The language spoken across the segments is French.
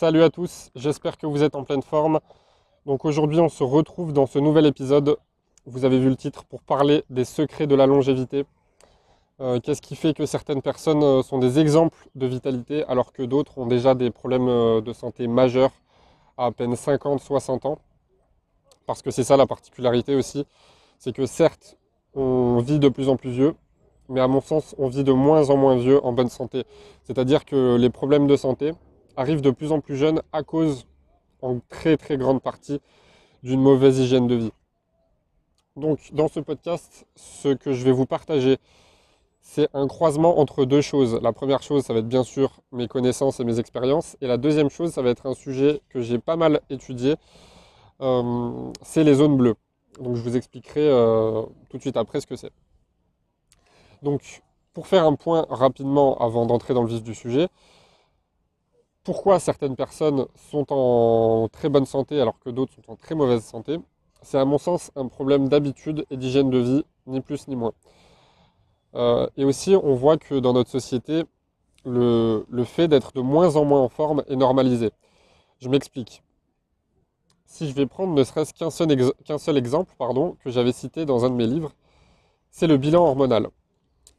Salut à tous, j'espère que vous êtes en pleine forme. Donc aujourd'hui on se retrouve dans ce nouvel épisode, vous avez vu le titre, pour parler des secrets de la longévité. Euh, Qu'est-ce qui fait que certaines personnes euh, sont des exemples de vitalité alors que d'autres ont déjà des problèmes euh, de santé majeurs à à peine 50-60 ans? Parce que c'est ça la particularité aussi, c'est que certes on vit de plus en plus vieux, mais à mon sens on vit de moins en moins vieux en bonne santé. C'est-à-dire que les problèmes de santé, arrivent de plus en plus jeunes à cause, en très très grande partie, d'une mauvaise hygiène de vie. Donc dans ce podcast, ce que je vais vous partager, c'est un croisement entre deux choses. La première chose, ça va être bien sûr mes connaissances et mes expériences. Et la deuxième chose, ça va être un sujet que j'ai pas mal étudié. Euh, c'est les zones bleues. Donc je vous expliquerai euh, tout de suite après ce que c'est. Donc pour faire un point rapidement avant d'entrer dans le vif du sujet, pourquoi certaines personnes sont en très bonne santé alors que d'autres sont en très mauvaise santé, c'est à mon sens un problème d'habitude et d'hygiène de vie, ni plus ni moins. Euh, et aussi, on voit que dans notre société, le, fait d'être de moins en moins en forme est normalisé. Je m'explique. Si je vais prendre ne serait-ce qu'un seul, seul exemple pardon, que j'avais cité dans un de mes livres, c'est le bilan hormonal,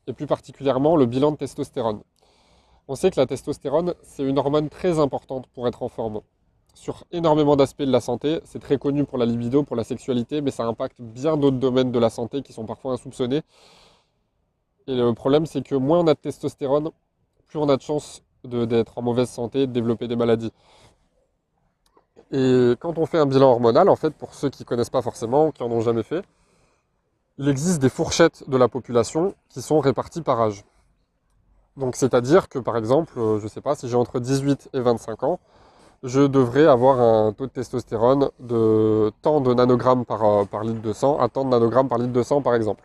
et plus particulièrement le bilan de testostérone. On sait que la testostérone, c'est une hormone très importante pour être en forme. Sur énormément d'aspects de la santé, c'est très connu pour la libido, pour la sexualité, mais ça impacte bien d'autres domaines de la santé qui sont parfois insoupçonnés. Et le problème, c'est que moins on a de testostérone, plus on a de chances d'être en mauvaise santé, de développer des maladies. Et quand on fait un bilan hormonal, en fait, pour ceux qui ne connaissent pas forcément, qui n'en ont jamais fait, il existe des fourchettes de la population qui sont réparties par âge. Donc c'est-à-dire que par exemple, euh, je ne sais pas, si j'ai entre 18 et 25 ans, je devrais avoir un taux de testostérone de tant de nanogrammes par, euh, litre de sang à tant de nanogrammes par litre de sang par exemple.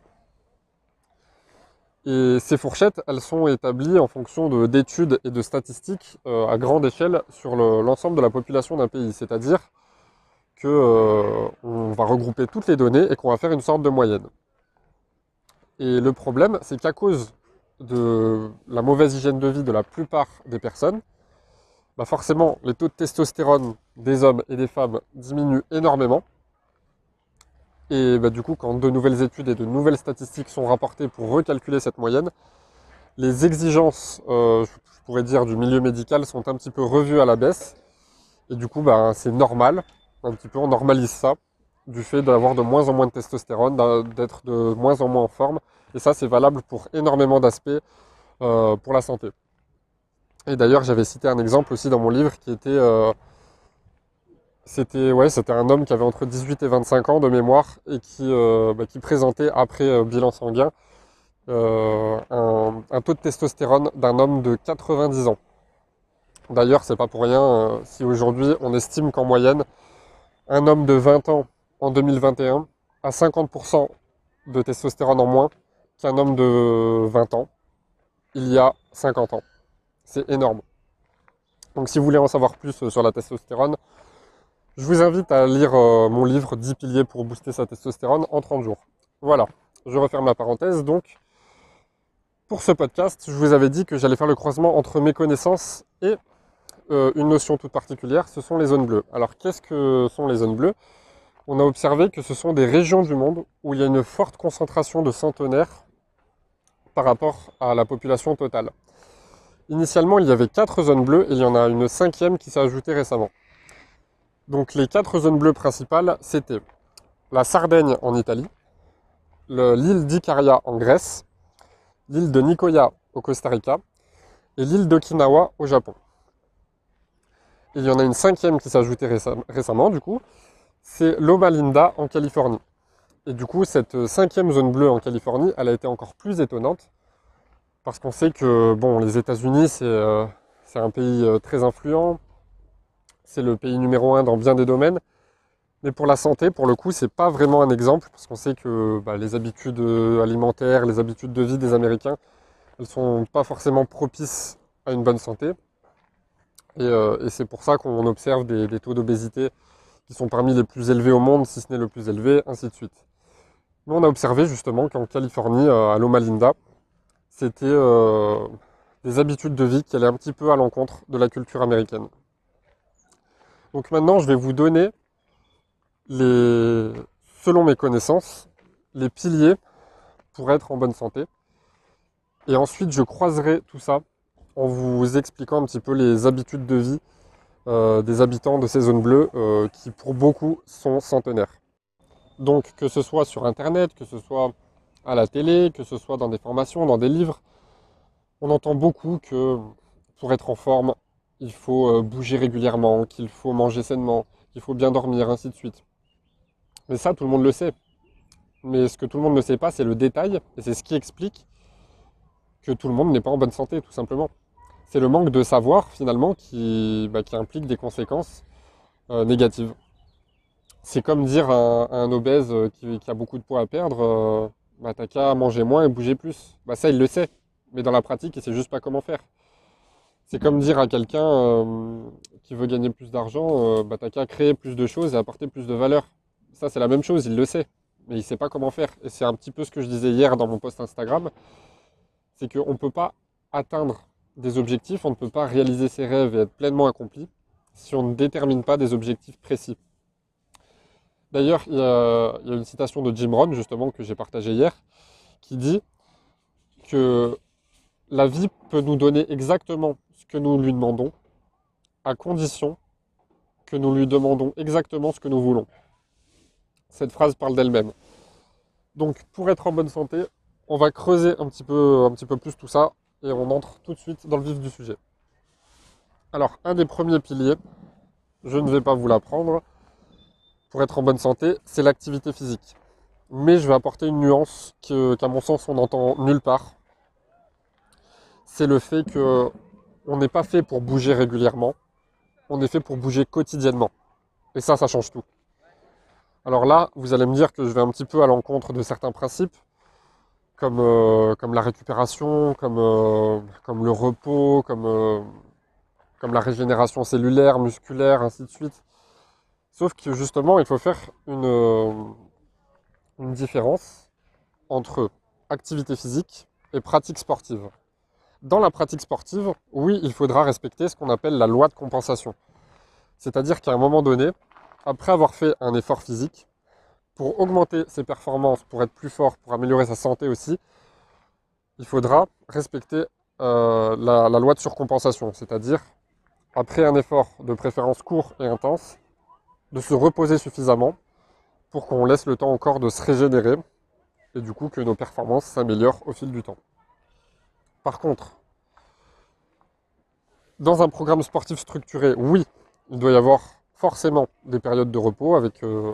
Et ces fourchettes, elles sont établies en fonction d'études et de statistiques euh, à grande échelle sur l'ensemble de la population d'un pays. C'est-à-dire qu'on va regrouper toutes les données et qu'on va faire une sorte de moyenne. Et le problème, c'est qu'à cause de la mauvaise hygiène de vie de la plupart des personnes, bah forcément les taux de testostérone des hommes et des femmes diminuent énormément. Et bah du coup, quand de nouvelles études et de nouvelles statistiques sont rapportées pour recalculer cette moyenne, les exigences, euh, je pourrais dire, du milieu médical sont un petit peu revues à la baisse. Et du coup, bah, c'est normal, un petit peu, on normalise ça, du fait d'avoir de moins en moins de testostérone, d'être de moins en moins en forme. Et ça, c'est valable pour énormément d'aspects euh, pour la santé. Et d'ailleurs, j'avais cité un exemple aussi dans mon livre qui était... Euh, c'était ouais, un homme qui avait entre 18 et 25 ans de mémoire et qui, euh, bah, présentait après bilan sanguin un, un, taux de testostérone d'un homme de 90 ans. D'ailleurs, c'est pas pour rien si aujourd'hui on estime qu'en moyenne, un homme de 20 ans en 2021 a 50% de testostérone en moins qu'un homme de 20 ans il y a 50 ans. C'est énorme. Donc si vous voulez en savoir plus sur la testostérone, je vous invite à lire euh, mon livre 10 piliers pour booster sa testostérone en 30 jours. Voilà, je referme la parenthèse. Donc, pour ce podcast, je vous avais dit que j'allais faire le croisement entre mes connaissances et euh, une notion toute particulière, ce sont les zones bleues. Alors, qu'est-ce que sont les zones bleues? On a observé que ce sont des régions du monde où il y a une forte concentration de centenaires par rapport à la population totale. Initialement, il y avait quatre zones bleues et il y en a une cinquième qui s'est ajoutée récemment. Donc les quatre zones bleues principales, c'était la Sardaigne en Italie, l'île d'Icaria en Grèce, l'île de Nicoya au Costa Rica et l'île d'Okinawa au Japon. il y en a une cinquième qui s'est ajoutée récemment, du coup, c'est Loma Linda en Californie. Et du coup, cette cinquième zone bleue en Californie, elle a été encore plus étonnante, parce qu'on sait que bon, les États-Unis, c'est euh, un pays euh, très influent, c'est le pays numéro un dans bien des domaines. Mais pour la santé, pour le coup, c'est pas vraiment un exemple, parce qu'on sait que bah, les habitudes euh, alimentaires, les habitudes de vie des Américains, elles sont pas forcément propices à une bonne santé. Et, c'est pour ça qu'on observe des, taux d'obésité qui sont parmi les plus élevés au monde, si ce n'est le plus élevé, ainsi de suite. Nous, on a observé justement qu'en Californie, euh, à Loma Linda, c'était des habitudes de vie qui allaient un petit peu à l'encontre de la culture américaine. Donc maintenant, je vais vous donner, selon mes connaissances, les piliers pour être en bonne santé. Et ensuite, je croiserai tout ça en vous expliquant un petit peu les habitudes de vie euh, des habitants de ces zones bleues euh, qui, pour beaucoup, sont centenaires. Donc, que ce soit sur Internet, que ce soit à la télé, que ce soit dans des formations, dans des livres, on entend beaucoup que pour être en forme, il faut euh, bouger régulièrement, qu'il faut manger sainement, qu'il faut bien dormir, ainsi de suite. Mais ça, tout le monde le sait. Mais ce que tout le monde ne sait pas, c'est le détail, et c'est ce qui explique que tout le monde n'est pas en bonne santé, tout simplement. C'est le manque de savoir, finalement, qui, bah, implique des conséquences euh, négatives. C'est comme dire à, un obèse euh, qui, a beaucoup de poids à perdre, bah, t'as qu'à manger moins et bouger plus. Bah, ça, il le sait, mais dans la pratique, il sait juste pas comment faire. C'est comme dire à quelqu'un euh, qui veut gagner plus d'argent, euh, bah, t'as qu'à créer plus de choses et apporter plus de valeur. Ça, c'est la même chose, il le sait, mais il sait pas comment faire. Et c'est un petit peu ce que je disais hier dans mon post Instagram, c'est qu'on ne peut pas atteindre des objectifs, on ne peut pas réaliser ses rêves et être pleinement accompli si on ne détermine pas des objectifs précis. D'ailleurs, il, y a une citation de Jim Rohn, justement, que j'ai partagée hier, qui dit que la vie peut nous donner exactement ce que nous lui demandons, à condition que nous lui demandons exactement ce que nous voulons. Cette phrase parle d'elle-même. Donc pour être en bonne santé, on va creuser un petit, peu, un petit peu plus tout ça et on entre tout de suite dans le vif du sujet. Alors un des premiers piliers, je ne vais pas vous l'apprendre, pour être en bonne santé, c'est l'activité physique. Mais je vais apporter une nuance qu'à mon sens on n'entend nulle part. C'est le fait que on n'est pas fait pour bouger régulièrement, on est fait pour bouger quotidiennement. Et ça, ça change tout. Alors là, vous allez me dire que je vais un petit peu à l'encontre de certains principes, comme, euh, comme la récupération, comme, euh, le repos, euh, comme la régénération cellulaire, musculaire, ainsi de suite. Sauf que justement, il faut faire une, une différence entre activité physique et pratique sportive. Dans la pratique sportive, oui, il faudra respecter ce qu'on appelle la loi de compensation. C'est-à-dire qu'à un moment donné, après avoir fait un effort physique, pour augmenter ses performances, pour être plus fort, pour améliorer sa santé aussi, il faudra respecter euh, la loi de surcompensation. C'est-à-dire, après un effort de préférence court et intense, de se reposer suffisamment pour qu'on laisse le temps au corps de se régénérer et du coup que nos performances s'améliorent au fil du temps. Par contre, dans un programme sportif structuré, oui, il doit y avoir forcément des périodes de repos avec euh,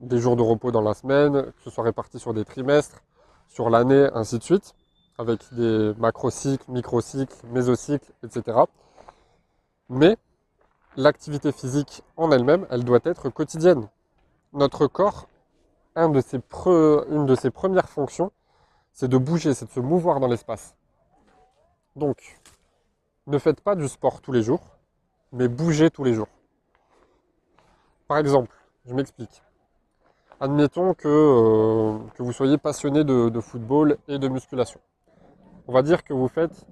des jours de repos dans la semaine, que ce soit réparti sur des trimestres, sur l'année, ainsi de suite, avec des macrocycles, microcycles, mésocycles, etc. Mais l'activité physique en elle-même, elle doit être quotidienne. Notre corps, une de ses premières fonctions, c'est de bouger, c'est de se mouvoir dans l'espace. Donc, ne faites pas du sport tous les jours, mais bougez tous les jours. Par exemple, je m'explique. Admettons que, euh, vous soyez passionné de, football et de musculation. On va dire que vous faites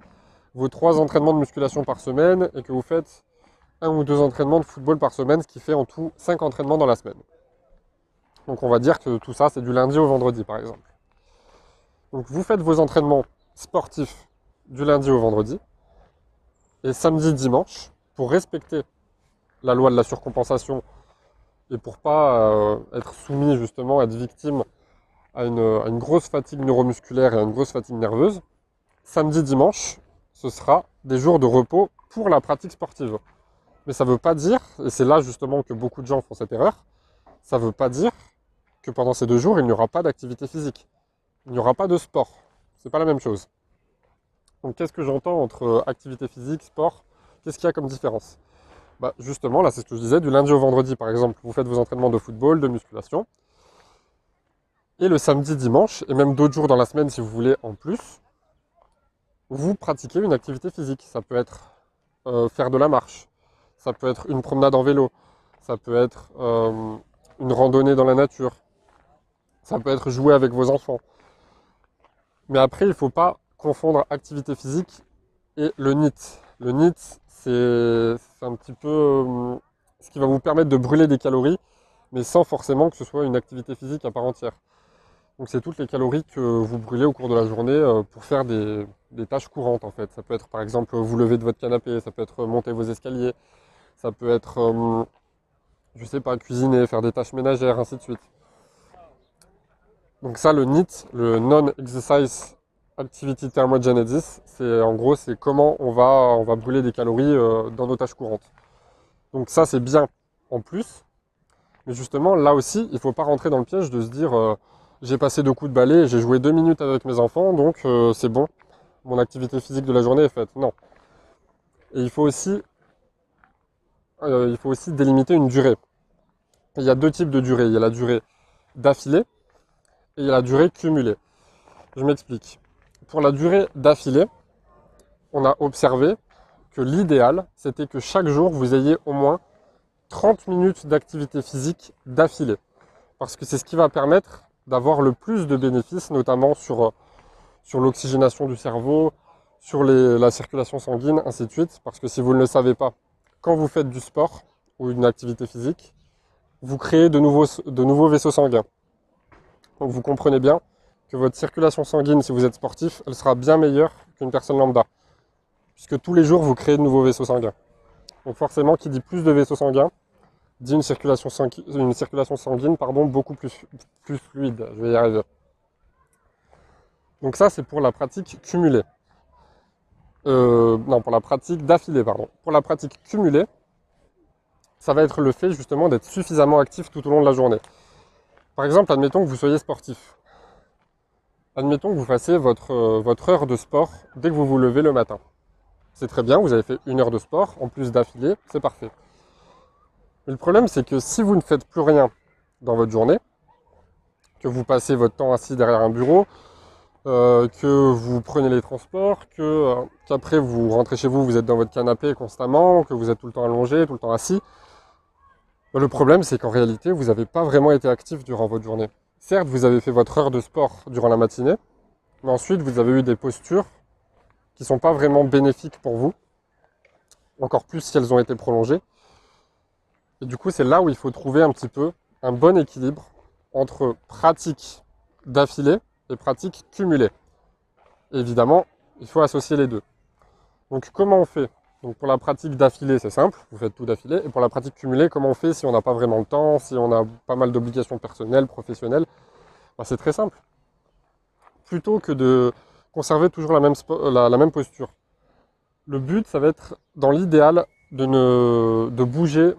vos trois entraînements de musculation par semaine et que vous faites un ou deux entraînements de football par semaine, ce qui fait en tout cinq entraînements dans la semaine. Donc on va dire que tout ça, c'est du lundi au vendredi, par exemple. Donc vous faites vos entraînements sportifs du lundi au vendredi. Et samedi, dimanche, pour respecter la loi de la surcompensation et pour pas euh, être soumis justement, être victime à une, grosse fatigue neuromusculaire et à une grosse fatigue nerveuse, samedi, dimanche, ce sera des jours de repos pour la pratique sportive. Mais ça ne veut pas dire, et c'est là justement que beaucoup de gens font cette erreur, ça ne veut pas dire que pendant ces deux jours, il n'y aura pas d'activité physique. Il n'y aura pas de sport. C'est pas la même chose. Donc qu'est-ce que j'entends entre euh, activité physique, sport? Qu'est-ce qu'il y a comme différence? Bah, Justement, là c'est ce que je disais, du lundi au vendredi par exemple, vous faites vos entraînements de football, de musculation. Et le samedi, dimanche, et même d'autres jours dans la semaine si vous voulez en plus, vous pratiquez une activité physique. Ça peut être euh, faire de la marche, ça peut être une promenade en vélo, ça peut être euh, une randonnée dans la nature, ça peut être jouer avec vos enfants. Mais après, il ne faut pas confondre activité physique et le NIT. Le NIT, c'est un petit peu, ce qui va vous permettre de brûler des calories, mais sans forcément que ce soit une activité physique à part entière. Donc c'est toutes les calories que vous brûlez au cours de la journée euh, pour faire des, tâches courantes en fait. Ça peut être par exemple vous lever de votre canapé, ça peut être monter vos escaliers, ça peut être, euh, je sais pas, cuisiner, faire des tâches ménagères, ainsi de suite. Donc ça, le NEAT, le Non-Exercise Activity Thermogenesis, c'est en gros, c'est comment on va, on va brûler des calories euh, dans nos tâches courantes. Donc ça, c'est bien en plus. Mais justement, là aussi, il ne faut pas rentrer dans le piège de se dire euh, j'ai passé deux coups de balai, j'ai joué deux minutes avec mes enfants, donc euh, c'est bon, mon activité physique de la journée est faite. Non. Et il faut aussi, il faut aussi délimiter une durée. Il y a deux types de durée. Il y a la durée d'affilée et il y a la durée cumulée. Je m'explique. Pour la durée d'affilée, on a observé que l'idéal, c'était que chaque jour, vous ayez au moins 30 minutes d'activité physique d'affilée. Parce que c'est ce qui va permettre d'avoir le plus de bénéfices, notamment sur, sur l'oxygénation du cerveau, sur la circulation sanguine, ainsi de suite. Parce que si vous ne le savez pas, quand vous faites du sport ou une activité physique, vous créez de nouveaux, vaisseaux sanguins. Donc vous comprenez bien que votre circulation sanguine, si vous êtes sportif, elle sera bien meilleure qu'une personne lambda. Puisque tous les jours, vous créez de nouveaux vaisseaux sanguins. Donc forcément, qui dit plus de vaisseaux sanguins, dit une circulation, sanguine, une beaucoup plus, plus fluide. Je vais y arriver. Donc ça, c'est pour la pratique cumulée. Euh, non, pour la pratique d'affilée, pardon. Pour la pratique cumulée, ça va être le fait justement d'être suffisamment actif tout au long de la journée. Par exemple, admettons que vous soyez sportif. Admettons que vous fassiez votre, euh, votre heure de sport dès que vous vous levez le matin. C'est très bien, vous avez fait une heure de sport, en plus d'affilée, c'est parfait. Mais le problème, c'est que si vous ne faites plus rien dans votre journée, que vous passez votre temps assis derrière un bureau, euh, que vous prenez les transports, que, euh, qu'après vous rentrez chez vous, vous êtes dans votre canapé constamment, que vous êtes tout le temps allongé, tout le temps assis, le problème, c'est qu'en réalité, vous n'avez pas vraiment été actif durant votre journée. Certes, vous avez fait votre heure de sport durant la matinée, mais ensuite, vous avez eu des postures qui ne sont pas vraiment bénéfiques pour vous, encore plus si elles ont été prolongées. Et du coup, c'est là où il faut trouver un petit peu un bon équilibre entre pratique d'affilée et pratique cumulée. évidemment, il faut associer les deux. Donc comment on fait? Donc pour la pratique d'affilée, c'est simple, vous faites tout d'affilée. Et pour la pratique cumulée, comment on fait si on n'a pas vraiment le temps, si on a pas mal d'obligations personnelles, professionnelles? Ben, C'est très simple. Plutôt que de conserver toujours la même, la, même posture. Le but, ça va être, dans l'idéal, de, de bouger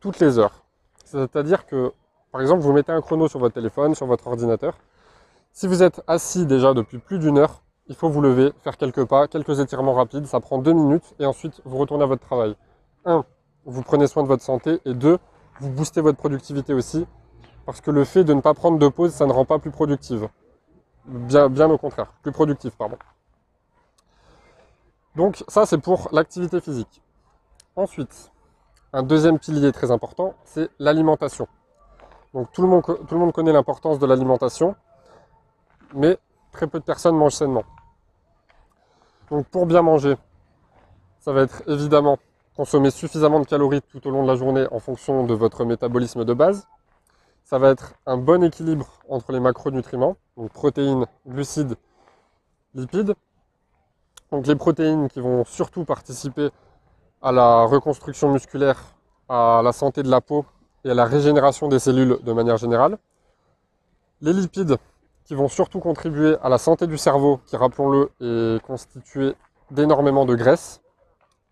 toutes les heures. C'est-à-dire que, par exemple, vous mettez un chrono sur votre téléphone, sur votre ordinateur. Si vous êtes assis déjà depuis plus d'une heure, il faut vous lever, faire quelques pas, quelques étirements rapides, ça prend deux minutes et ensuite vous retournez à votre travail. Un, vous prenez soin de votre santé et deux, vous boostez votre productivité aussi parce que le fait de ne pas prendre de pause, ça ne rend pas plus productive. Bien, au contraire, plus productif, pardon. Donc ça, c'est pour l'activité physique. Ensuite, un deuxième pilier très important, c'est l'alimentation. Donc tout le monde connaît l'importance de l'alimentation, mais très peu de personnes mangent sainement. Donc pour bien manger, ça va être évidemment consommer suffisamment de calories tout au long de la journée en fonction de votre métabolisme de base. Ça va être un bon équilibre entre les macronutriments, donc protéines, glucides, lipides. Donc les protéines qui vont surtout participer à la reconstruction musculaire, à la santé de la peau et à la régénération des cellules de manière générale. Les lipides qui vont surtout contribuer à la santé du cerveau, qui, rappelons-le, est constitué d'énormément de graisse,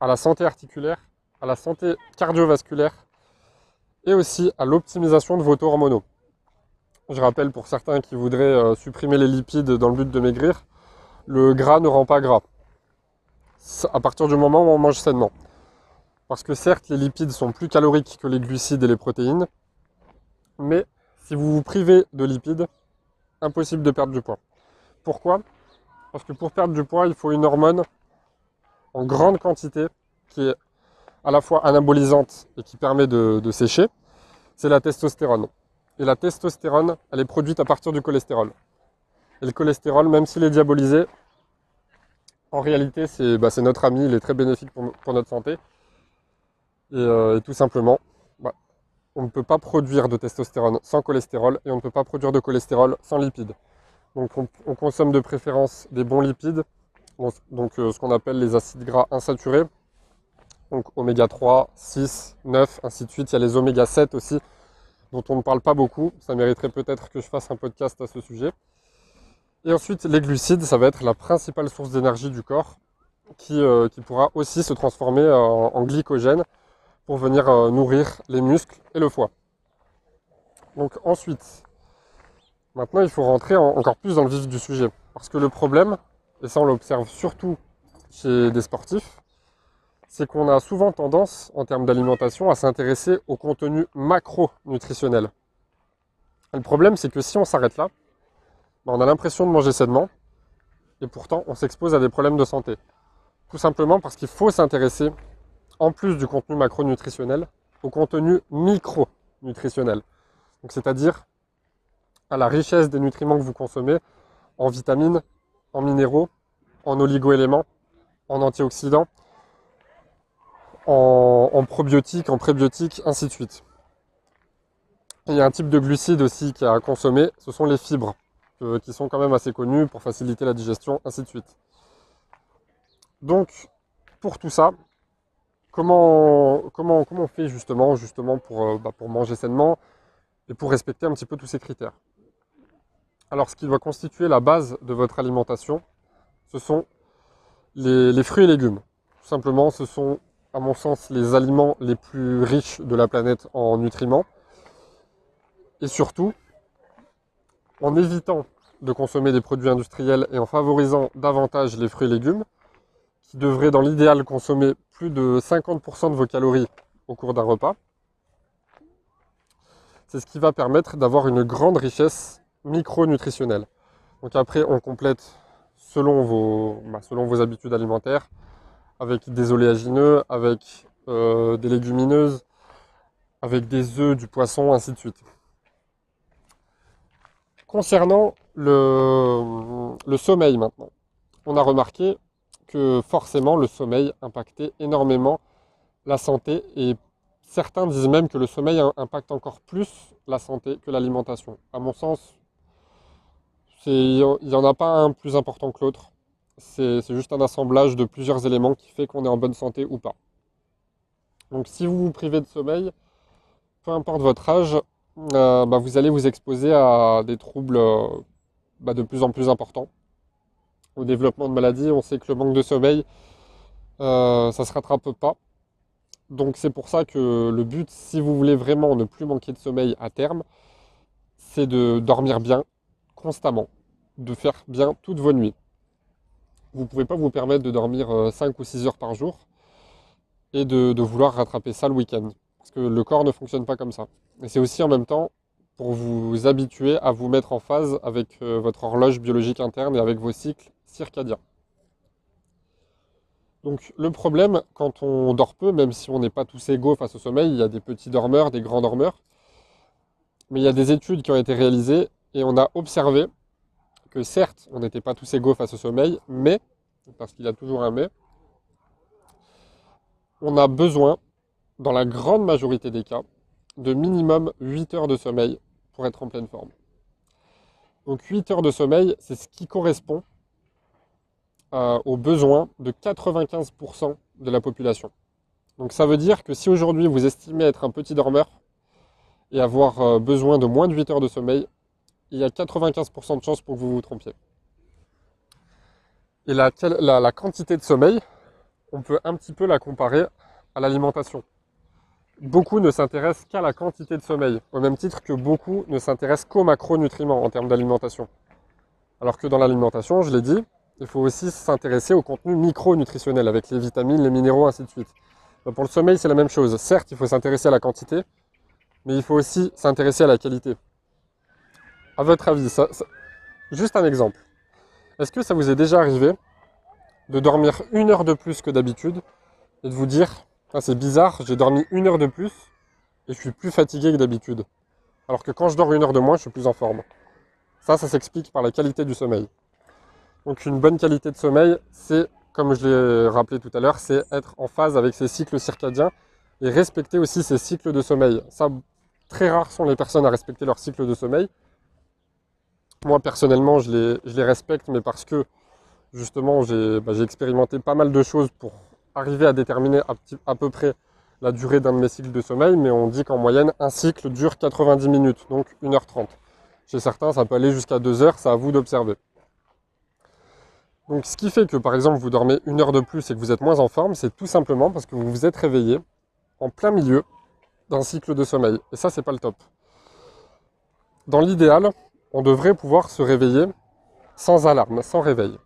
à la santé articulaire, à la santé cardiovasculaire et aussi à l'optimisation de vos taux hormonaux. Je rappelle pour certains qui voudraient euh, supprimer les lipides dans le but de maigrir, le gras ne rend pas gras. À partir du moment où on mange sainement. Parce que certes, les lipides sont plus caloriques que les glucides et les protéines, mais si vous vous privez de lipides, impossible de perdre du poids. Pourquoi? Parce que pour perdre du poids, il faut une hormone en grande quantité qui est à la fois anabolisante et qui permet de, sécher, c'est la testostérone. Et la testostérone, elle est produite à partir du cholestérol. Et le cholestérol, même s'il est diabolisé, en réalité, c'est bah, notre ami, il est très bénéfique pour, notre santé. Et, euh, et tout simplement, on ne peut pas produire de testostérone sans cholestérol et on ne peut pas produire de cholestérol sans lipides. Donc on, consomme de préférence des bons lipides, donc euh, ce qu'on appelle les acides gras insaturés, donc oméga 3, 6, 9, ainsi de suite. Il y a les oméga 7 aussi, dont on ne parle pas beaucoup. Ça mériterait peut-être que je fasse un podcast à ce sujet. Et ensuite, les glucides, ça va être la principale source d'énergie du corps, qui, euh, pourra aussi se transformer en, glycogène pour venir euh, nourrir les muscles et le foie. Donc ensuite, maintenant il faut rentrer encore plus dans le vif du sujet. Parce que le problème, et ça on l'observe surtout chez des sportifs, c'est qu'on a souvent tendance, en termes d'alimentation, à s'intéresser au contenu macronutritionnel. Le problème, c'est que si on s'arrête là, ben, on a l'impression de manger sainement, et pourtant on s'expose à des problèmes de santé. Tout simplement parce qu'il faut s'intéresser, en plus du contenu macronutritionnel, au contenu micronutritionnel. c'est-à-dire à la richesse des nutriments que vous consommez en vitamines, en minéraux, en oligoéléments, en antioxydants, en, probiotiques, en prébiotiques, ainsi de suite. il y a un type de glucides aussi qui à consommer, ce sont les fibres, qui sont quand même assez connues pour faciliter la digestion, ainsi de suite. Donc, pour tout ça, comment, comment, on fait justement, euh, bah, pour manger sainement et pour respecter un petit peu tous ces critères? Alors, ce qui doit constituer la base de votre alimentation, ce sont les fruits et légumes. Tout simplement, ce sont à mon sens, les aliments les plus riches de la planète en nutriments. Et surtout, en évitant de consommer des produits industriels et en favorisant davantage les fruits et légumes, qui devraient dans l'idéal consommer plus de 50% de vos calories au cours d'un repas. C'est ce qui va permettre d'avoir une grande richesse micronutritionnelle. Donc après, on complète selon vos, bah, selon vos habitudes alimentaires avec des oléagineux, avec euh, des légumineuses, avec des œufs, du poisson, ainsi de suite. Concernant le, le sommeil maintenant, on a remarqué que forcément le sommeil impactait énormément la santé et certains disent même que le sommeil impacte encore plus la santé que l'alimentation. À mon sens, il n'y en a pas un plus important que l'autre c'est juste un assemblage de plusieurs éléments qui fait qu'on est en bonne santé ou pas. Donc si vous vous privez de sommeil, peu importe votre âge, euh, bah, vous allez vous exposer à des troubles euh, bah, de plus en plus importants. Au développement de maladies, on sait que le manque de sommeil, euh, ça ne se rattrape pas. Donc c'est pour ça que le but, si vous voulez vraiment ne plus manquer de sommeil à terme, c'est de dormir bien constamment, de faire bien toutes vos nuits vous ne pouvez pas vous permettre de dormir 5 euh, ou 6 heures par jour et de, vouloir rattraper ça le week-end. Parce que le corps ne fonctionne pas comme ça. Et c'est aussi en même temps pour vous habituer à vous mettre en phase avec euh, votre horloge biologique interne et avec vos cycles circadiens. Donc le problème, quand on dort peu, même si on n'est pas tous égaux face au sommeil, il y a des petits dormeurs, des grands dormeurs, mais il y a des études qui ont été réalisées et on a observé que certes, on n'était pas tous égaux face au sommeil, mais, parce qu'il y a toujours un mais, on a besoin, dans la grande majorité des cas, de minimum 8 heures de sommeil pour être en pleine forme. Donc 8 heures de sommeil, c'est ce qui correspond aux besoins de 95% de la population. Donc ça veut dire que si aujourd'hui vous estimez être un petit dormeur et avoir euh, besoin de moins de 8 heures de sommeil, il y a 95% de chances pour que vous vous trompiez. Et la, la, quantité de sommeil, on peut un petit peu la comparer à l'alimentation. Beaucoup ne s'intéressent qu'à la quantité de sommeil, au même titre que beaucoup ne s'intéressent qu'aux macronutriments en termes d'alimentation. Alors que dans l'alimentation, je l'ai dit, il faut aussi s'intéresser au contenu micronutritionnel avec les vitamines, les minéraux, ainsi de suite. pour le sommeil, c'est la même chose. Certes, il faut s'intéresser à la quantité, mais il faut aussi s'intéresser à la qualité. À votre avis, juste un exemple. Est-ce que ça vous est déjà arrivé de dormir une heure de plus que d'habitude et de vous dire ah, c'est bizarre, j'ai dormi une heure de plus et je suis plus fatigué que d'habitude. Alors que quand je dors une heure de moins, je suis plus en forme. Ça, ça s'explique par la qualité du sommeil. Donc une bonne qualité de sommeil, c'est, comme je l'ai rappelé tout à l'heure, c'est être en phase avec ses cycles circadiens et respecter aussi ses cycles de sommeil. Ça, très rares sont les personnes à respecter leur cycle de sommeil. Moi personnellement, je les, respecte, mais parce que justement, bah, j'ai expérimenté pas mal de choses pour arriver à déterminer à, à peu près la durée d'un de mes cycles de sommeil, mais on dit qu'en moyenne, un cycle dure 90 minutes, donc 1h30. Chez certains, ça peut aller jusqu'à 2 heures, c'est à vous d'observer. Donc ce qui fait que par exemple vous dormez une heure de plus et que vous êtes moins en forme, c'est tout simplement parce que vous vous êtes réveillé en plein milieu d'un cycle de sommeil. Et ça, c'est pas le top. Dans l'idéal, on devrait pouvoir se réveiller sans alarme, sans réveil.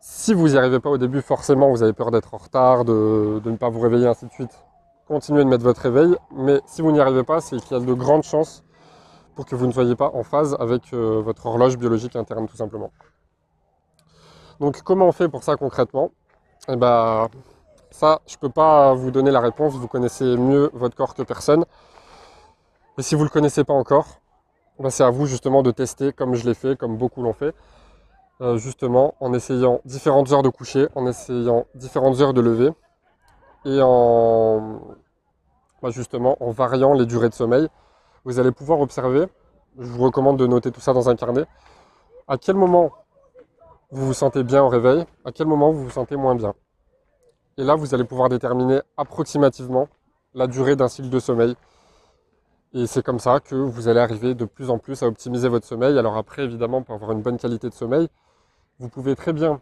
Si vous n'y arrivez pas au début, forcément, vous avez peur d'être en retard, de, ne pas vous réveiller, ainsi de suite. Continuez de mettre votre réveil, mais si vous n'y arrivez pas, c'est qu'il y a de grandes chances pour que vous ne soyez pas en phase avec euh, votre horloge biologique interne, tout simplement. Donc comment on fait pour ça concrètement? Eh ben, ça, je ne peux pas vous donner la réponse, vous connaissez mieux votre corps que personne. Et si vous ne le connaissez pas encore, ben, c'est à vous justement de tester comme je l'ai fait, comme beaucoup l'ont fait, euh, justement en essayant différentes heures de coucher, en essayant différentes heures de lever, et en ben, justement en variant les durées de sommeil. Vous allez pouvoir observer, je vous recommande de noter tout ça dans un carnet, à quel moment vous vous sentez bien au réveil, à quel moment vous vous sentez moins bien? Et là, vous allez pouvoir déterminer approximativement la durée d'un cycle de sommeil. Et c'est comme ça que vous allez arriver de plus en plus à optimiser votre sommeil. Alors après, évidemment, pour avoir une bonne qualité de sommeil, vous pouvez très bien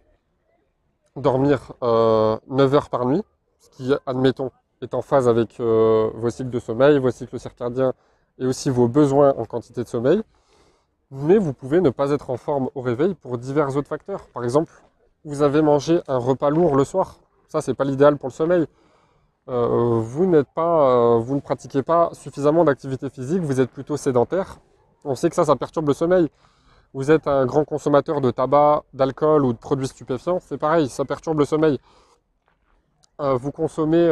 dormir 9 euh, heures par nuit, ce qui, admettons, est en phase avec euh, vos cycles de sommeil, vos cycles circadiens et aussi vos besoins en quantité de sommeil mais vous pouvez ne pas être en forme au réveil pour divers autres facteurs. Par exemple, vous avez mangé un repas lourd le soir. Ça, c'est pas l'idéal pour le sommeil. Euh, vous n'êtes pas, euh, vous ne pratiquez pas suffisamment d'activité physique, vous êtes plutôt sédentaire. On sait que ça, ça perturbe le sommeil. Vous êtes un grand consommateur de tabac, d'alcool ou de produits stupéfiants, c'est pareil, ça perturbe le sommeil. Euh, vous consommez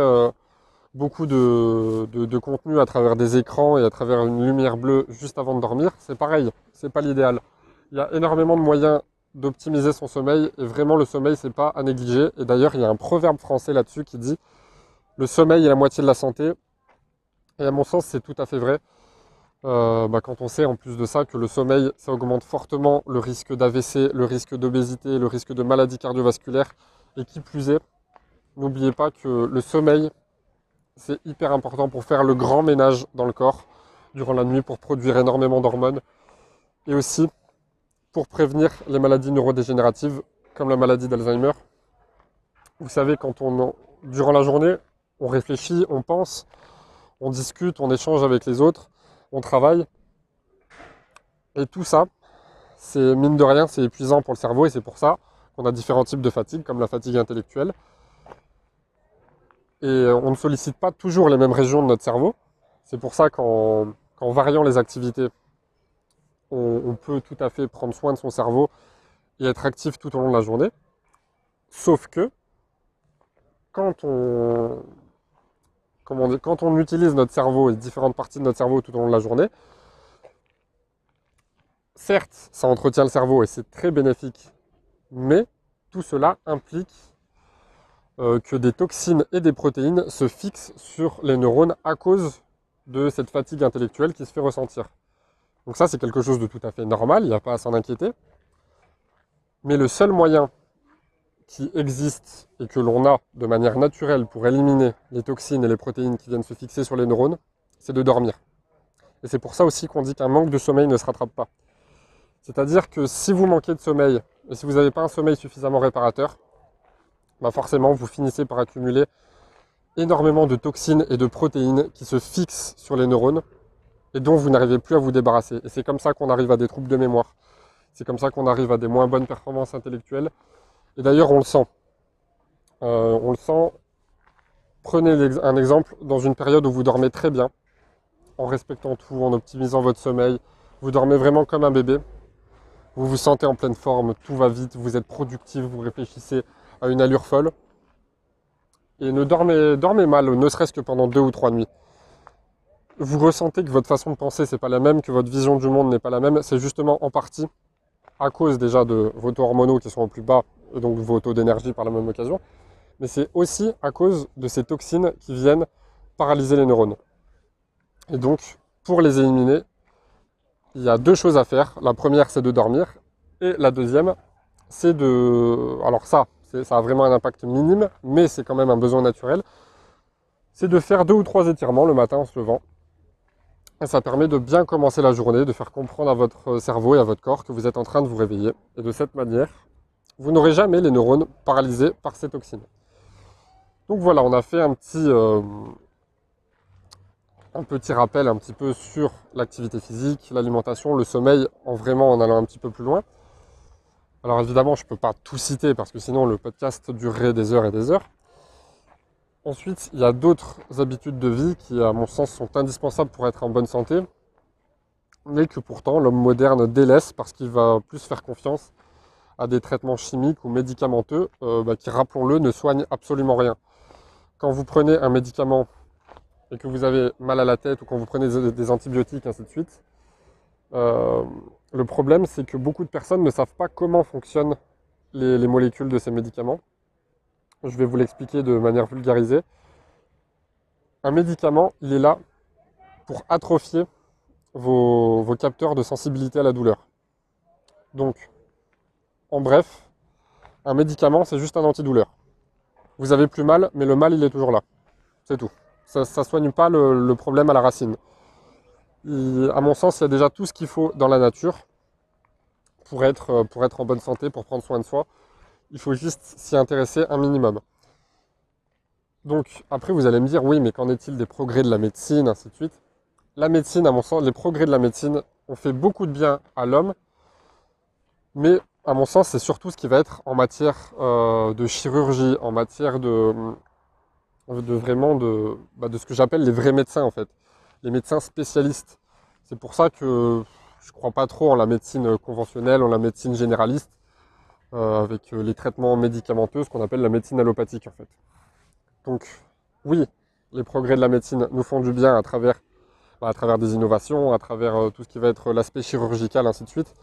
beaucoup de, contenu à travers des écrans et à travers une lumière bleue juste avant de dormir, c'est pareil, c'est pas l'idéal. Il y a énormément de moyens d'optimiser son sommeil et vraiment le sommeil c'est pas à négliger. Et d'ailleurs il y a un proverbe français là-dessus qui dit le sommeil est la moitié de la santé. Et à mon sens c'est tout à fait vrai. Euh, bah, quand on sait en plus de ça que le sommeil ça augmente fortement le risque d'AVC, le risque d'obésité, le risque de maladies cardiovasculaires et qui plus est, n'oubliez pas que le sommeil c'est hyper important pour faire le grand ménage dans le corps durant la nuit, pour produire énormément d'hormones et aussi pour prévenir les maladies neurodégénératives comme la maladie d'Alzheimer. Vous savez, quand on, durant la journée, on réfléchit, on pense, on discute, on échange avec les autres, on travaille. Et tout ça, c'est mine de rien, c'est épuisant pour le cerveau et c'est pour ça qu'on a différents types de fatigue, comme la fatigue intellectuelle, et euh, on ne sollicite pas toujours les mêmes régions de notre cerveau. C'est pour ça qu'en variant les activités, on, peut tout à fait prendre soin de son cerveau et être actif tout au long de la journée. Sauf que quand on, utilise notre cerveau et différentes parties de notre cerveau tout au long de la journée, certes, ça entretient le cerveau et c'est très bénéfique, mais tout cela implique que des toxines et des protéines se fixent sur les neurones à cause de cette fatigue intellectuelle qui se fait ressentir. Donc ça, c'est quelque chose de tout à fait normal, il n'y a pas à s'en inquiéter. Mais le seul moyen qui existe et que l'on a de manière naturelle pour éliminer les toxines et les protéines qui viennent se fixer sur les neurones, c'est de dormir. Et c'est pour ça aussi qu'on dit qu'un manque de sommeil ne se rattrape pas. C'est-à-dire que si vous manquez de sommeil, et si vous n'avez pas un sommeil suffisamment réparateur, bah forcément vous finissez par accumuler énormément de toxines et de protéines qui se fixent sur les neurones et dont vous n'arrivez plus à vous débarrasser. Et c'est comme ça qu'on arrive à des troubles de mémoire. C'est comme ça qu'on arrive à des moins bonnes performances intellectuelles. Et d'ailleurs, on le sent. Euh, on le sent. Prenez un exemple dans une période où vous dormez très bien, en respectant tout, en optimisant votre sommeil. Vous dormez vraiment comme un bébé. Vous vous sentez en pleine forme, tout va vite, vous êtes productif, vous réfléchissez à une allure folle. Et ne dormez, dormez mal, ne serait-ce que pendant deux ou trois nuits. Vous ressentez que votre façon de penser c'est pas la même, que votre vision du monde n'est pas la même. C'est justement en partie à cause déjà de vos taux hormonaux qui sont au plus bas et donc vos taux d'énergie par la même occasion. Mais c'est aussi à cause de ces toxines qui viennent paralyser les neurones. Et donc, pour les éliminer, il y a deux choses à faire. La première, c'est de dormir. Et la deuxième, c'est de... Alors ça, ça a vraiment un impact minime, mais c'est quand même un besoin naturel. C'est de faire deux ou trois étirements le matin en se levant. Et ça permet de bien commencer la journée, de faire comprendre à votre cerveau et à votre corps que vous êtes en train de vous réveiller. Et de cette manière, vous n'aurez jamais les neurones paralysés par ces toxines. Donc voilà, on a fait un petit, euh, un petit rappel un petit peu sur l'activité physique, l'alimentation, le sommeil, en vraiment en allant un petit peu plus loin. Alors évidemment, je ne peux pas tout citer parce que sinon le podcast durerait des heures et des heures. Ensuite, il y a d'autres habitudes de vie qui, à mon sens, sont indispensables pour être en bonne santé, mais que pourtant l'homme moderne délaisse parce qu'il va plus faire confiance à des traitements chimiques ou médicamenteux euh, bah, qui, rappelons-le, ne soignent absolument rien. Quand vous prenez un médicament et que vous avez mal à la tête ou quand vous prenez des antibiotiques, ainsi de suite, euh, le problème c'est que beaucoup de personnes ne savent pas comment fonctionnent les molécules de ces médicaments. Je vais vous l'expliquer de manière vulgarisée. Un médicament, il est là pour atrophier vos, capteurs de sensibilité à la douleur. Donc, en bref, un médicament, c'est juste un antidouleur. Vous avez plus mal, mais le mal, il est toujours là. C'est tout. Ça ne soigne pas le, problème à la racine. À mon sens, il y a déjà tout ce qu'il faut dans la nature pour être, pour être en bonne santé, pour prendre soin de soi. Il faut juste s'y intéresser un minimum. Donc après vous allez me dire oui mais qu'en est-il des progrès de la médecine, ainsi de suite? La médecine, à mon sens, les progrès de la médecine ont fait beaucoup de bien à l'homme, mais à mon sens c'est surtout ce qui va être en matière euh, de chirurgie, en matière de, vraiment bah, de ce que j'appelle les vrais médecins en fait, les médecins spécialistes. C'est pour ça que je ne crois pas trop en la médecine conventionnelle, en la médecine généraliste. Euh, avec euh, les traitements médicamenteux, ce qu'on appelle la médecine allopathique en fait. Donc oui, les progrès de la médecine nous font du bien à travers, bah, des innovations, à travers euh, tout ce qui va être l'aspect chirurgical, ainsi de suite.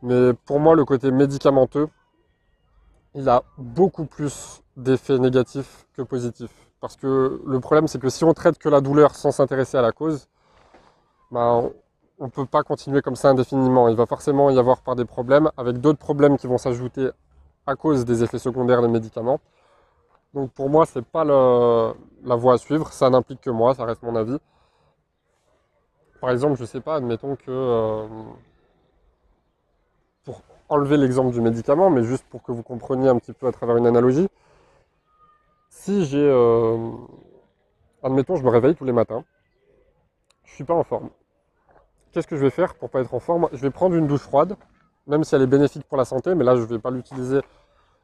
Mais pour moi, le côté médicamenteux, il a beaucoup plus d'effets négatifs que positifs. Parce que le problème, c'est que si on traite que la douleur sans s'intéresser à la cause, bah, on ne peut pas continuer comme ça indéfiniment. Il va forcément y avoir par des problèmes, avec d'autres problèmes qui vont s'ajouter à cause des effets secondaires des médicaments. Donc pour moi, ce n'est pas la voie à suivre, ça n'implique que moi, ça reste mon avis. Par exemple, je ne sais pas, admettons que, euh, pour enlever l'exemple du médicament, mais juste pour que vous compreniez un petit peu à travers une analogie, si j'ai, euh, admettons, je me réveille tous les matins, je ne suis pas en forme qu'est-ce que je vais faire pour pas être en forme? Je vais prendre une douche froide, même si elle est bénéfique pour la santé, mais là je ne vais pas l'utiliser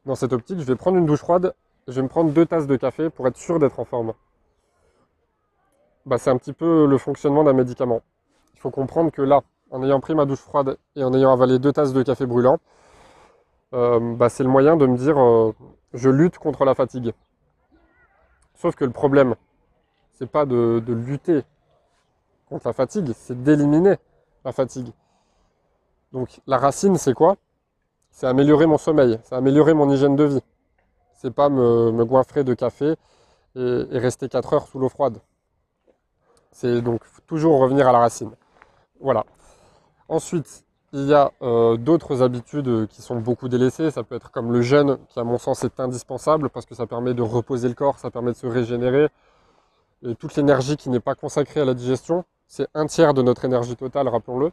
dans cette optique. Je vais prendre une douche froide, je vais me prendre deux tasses de café pour être sûr d'être en forme. Bah, c'est un petit peu le fonctionnement d'un médicament. Il faut comprendre que là, en ayant pris ma douche froide et en ayant avalé deux tasses de café brûlant, euh, bah, c'est le moyen de me dire euh, je lutte contre la fatigue. Sauf que le problème, c'est pas de lutter contre la fatigue, c'est d'éliminer la fatigue. Donc la racine, c'est quoi? C'est améliorer mon sommeil, c'est améliorer mon hygiène de vie. C'est pas me, me, de café et, rester 4 heures sous l'eau froide. C'est donc toujours revenir à la racine. Voilà. Ensuite, il y a euh, d'autres habitudes qui sont beaucoup délaissées. Ça peut être comme le jeûne, qui à mon sens est indispensable parce que ça permet de reposer le corps, ça permet de se régénérer. Et toute l'énergie qui n'est pas consacrée à la digestion, c'est un tiers de notre énergie totale, rappelons-le.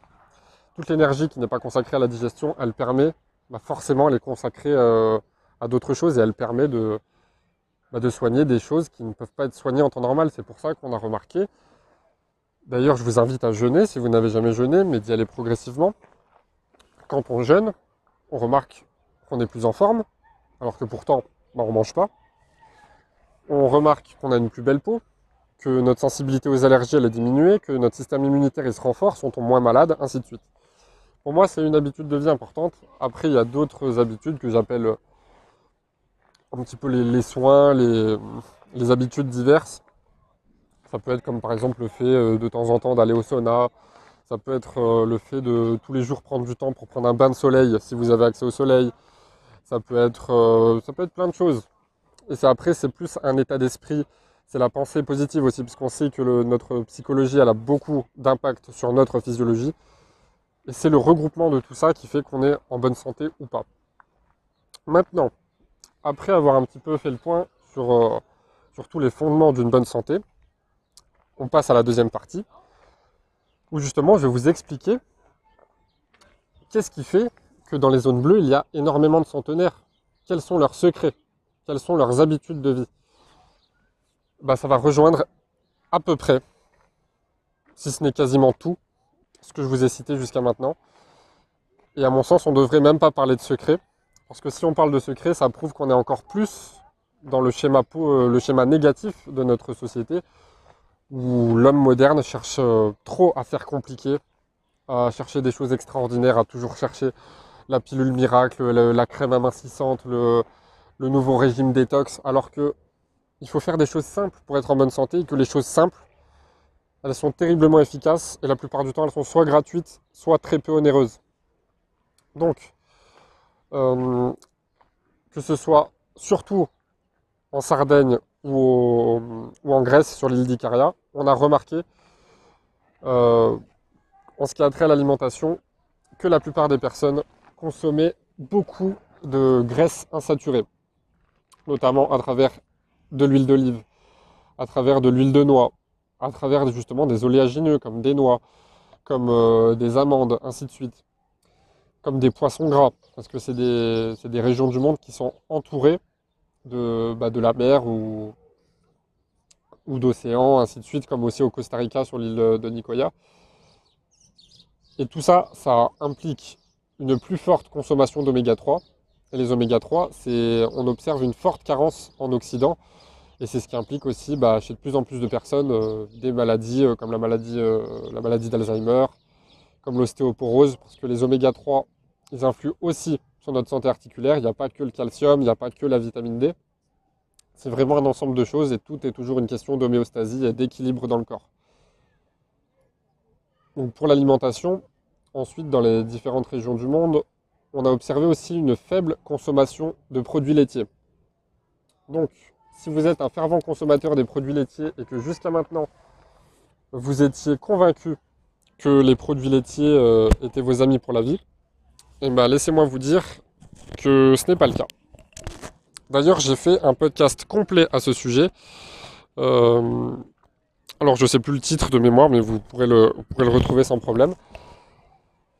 Toute l'énergie qui n'est pas consacrée à la digestion, elle permet, bah forcément, elle est consacrée euh, à d'autres choses et elle permet bah, de soigner des choses qui ne peuvent pas être soignées en temps normal. C'est pour ça qu'on a remarqué. D'ailleurs, je vous invite à jeûner si vous n'avez jamais jeûné, mais d'y aller progressivement. Quand on jeûne, on remarque qu'on est plus en forme, alors que pourtant, bah, on ne mange pas. On remarque qu'on a une plus belle peau, que notre sensibilité aux allergies elle est diminuée, que notre système immunitaire il se renforce, on tombe moins malade, ainsi de suite. Pour moi, c'est une habitude de vie importante. Après, il y a d'autres habitudes que j'appelle euh, un petit peu les, soins, les, habitudes diverses. Ça peut être comme par exemple le fait euh, de temps en temps d'aller au sauna. Ça peut être euh, le fait de tous les jours prendre du temps pour prendre un bain de soleil si vous avez accès au soleil. Ça peut être, ça peut être plein de choses. Et c'est après, c'est plus un état d'esprit c'est la pensée positive aussi, parce qu'on sait que notre psychologie, a beaucoup d'impact sur notre physiologie. Et c'est le regroupement de tout ça qui fait qu'on est en bonne santé ou pas. Maintenant, après avoir un petit peu fait le point sur, euh, sur tous les fondements d'une bonne santé, on passe à la deuxième partie, où justement je vais vous expliquer qu'est-ce qui fait que dans les zones bleues, il y a énormément de centenaires. Quels sont leurs secrets? Quelles sont leurs habitudes de vie? Bah, Ça va rejoindre à peu près, si ce n'est quasiment tout, ce que je vous ai cité jusqu'à maintenant. Et à mon sens, on ne devrait même pas parler de secrets. Parce que si on parle de secrets, ça prouve qu'on est encore plus dans le schéma, euh, le schéma négatif de notre société, où l'homme moderne cherche euh, trop à faire compliqué, à chercher des choses extraordinaires, à toujours chercher la pilule miracle, la crème amincissante, le, nouveau régime détox, alors que il faut faire des choses simples pour être en bonne santé et que les choses simples, elles sont terriblement efficaces et la plupart du temps elles sont soit gratuites, soit très peu onéreuses. Donc, euh, que ce soit surtout en Sardaigne ou, en Grèce sur l'île d'Icaria, on a remarqué euh, en ce qui a trait à l'alimentation que la plupart des personnes consommaient beaucoup de graisses insaturées, notamment à travers de l'huile d'olive, à travers de l'huile de noix, à travers justement des oléagineux comme des noix, comme euh, des amandes, ainsi de suite, comme des poissons gras, parce que c'est des, régions du monde qui sont entourées de, bah, de la mer ou, ou d'océans, ainsi de suite, comme aussi au Costa Rica sur l'île de Nicoya. Et tout ça, ça implique une plus forte consommation d'oméga 3. Et les oméga 3, on observe une forte carence en Occident. Et c'est ce qui implique aussi bah, chez de plus en plus de personnes euh, des maladies euh, comme la maladie, euh, la maladie d'Alzheimer, comme l'ostéoporose, parce que les oméga 3, ils influent aussi sur notre santé articulaire. Il n'y a pas que le calcium, il n'y a pas que la vitamine D. C'est vraiment un ensemble de choses et tout est toujours une question d'homéostasie et d'équilibre dans le corps. Donc pour l'alimentation, ensuite dans les différentes régions du monde, on a observé aussi une faible consommation de produits laitiers. Donc si vous êtes un fervent consommateur des produits laitiers et que jusqu'à maintenant vous étiez convaincu que les produits laitiers euh, étaient vos amis pour la vie, eh ben, laissez-moi vous dire que ce n'est pas le cas. D'ailleurs, j'ai fait un podcast complet à ce sujet. Euh, alors, je ne sais plus le titre de mémoire, mais vous pourrez, le, retrouver sans problème.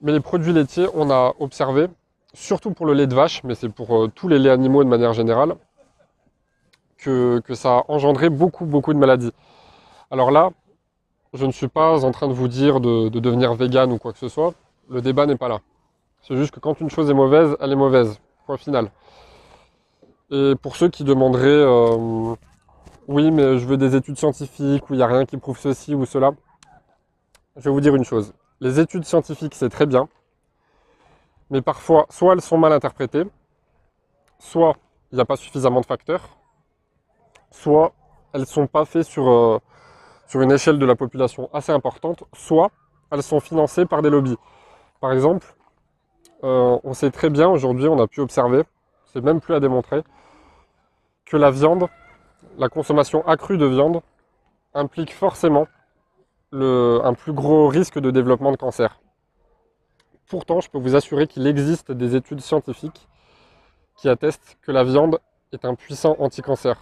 Mais les produits laitiers, on a observé, surtout pour le lait de vache, mais c'est pour euh, tous les laits animaux de manière générale, que, ça a engendré beaucoup, beaucoup de maladies. Alors là, je ne suis pas en train de vous dire de, devenir vegan ou quoi que ce soit. Le débat n'est pas là. C'est juste que quand une chose est mauvaise, elle est mauvaise. Point final. Et pour ceux qui demanderaient, euh, oui, mais je veux des études scientifiques où il n'y a rien qui prouve ceci ou cela, je vais vous dire une chose. Les études scientifiques, c'est très bien, mais parfois, soit elles sont mal interprétées, soit il n'y a pas suffisamment de facteurs, soit elles ne sont pas faites sur, euh, sur une échelle de la population assez importante, soit elles sont financées par des lobbies. Par exemple, euh, on sait très bien aujourd'hui, on a pu observer, c'est même plus à démontrer, que la viande, la consommation accrue de viande, implique forcément un plus gros risque de développement de cancer. Pourtant, je peux vous assurer qu'il existe des études scientifiques qui attestent que la viande est un puissant anticancer.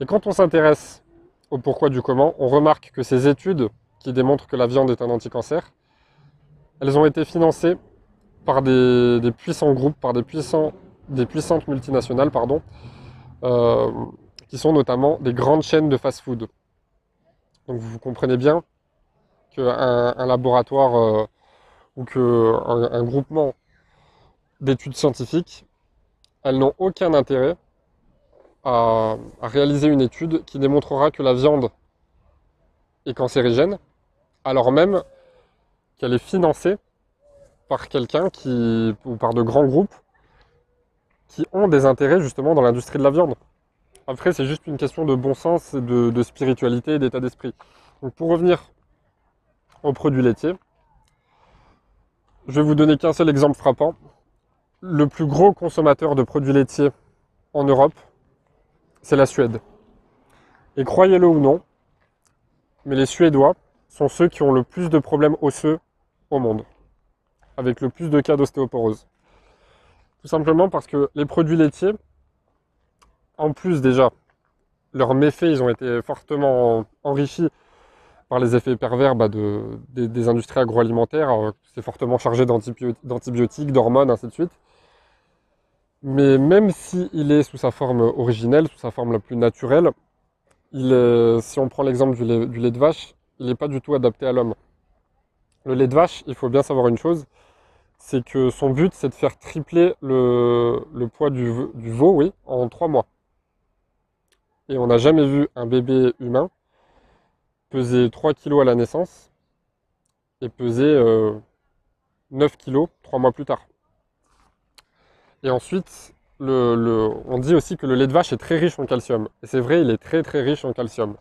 Et quand on s'intéresse au pourquoi du comment, on remarque que ces études qui démontrent que la viande est un anticancer, elles ont été financées par des, puissants groupes, par des, puissants, des puissantes multinationales, pardon, euh, qui sont notamment des grandes chaînes de fast-food. Donc vous comprenez bien qu'un un laboratoire euh, ou qu'un un groupement d'études scientifiques, elles n'ont aucun intérêt à, réaliser une étude qui démontrera que la viande est cancérigène, alors même qu'elle est financée par quelqu'un qui, ou par de grands groupes qui ont des intérêts justement dans l'industrie de la viande. Après, c'est juste une question de bon sens, de, de spiritualité et d'état d'esprit. Donc pour revenir aux produits laitiers, je vais vous donner qu'un seul exemple frappant. Le plus gros consommateur de produits laitiers en Europe, c'est la Suède. Et croyez-le ou non, mais les Suédois sont ceux qui ont le plus de problèmes osseux au monde, avec le plus de cas d'ostéoporose. Tout simplement parce que les produits laitiers, en plus déjà, leurs méfaits, ils ont été fortement enrichis par les effets pervers bah, des, industries agroalimentaires. C'est fortement chargé d'antibiotiques, d'hormones, ainsi de suite. Mais même s'il est sous sa forme originelle, sous sa forme la plus naturelle, si on prend l'exemple du lait, de vache, il n'est pas du tout adapté à l'homme. Le lait de vache, il faut bien savoir une chose, c'est que son but, c'est de faire tripler le, poids du, veau, oui, en trois mois. Et on n'a jamais vu un bébé humain peser 3 kg à la naissance et peser 9 kg trois mois plus tard. Et ensuite, on dit aussi que le lait de vache est très riche en calcium. Et c'est vrai, il est très très riche en calcium.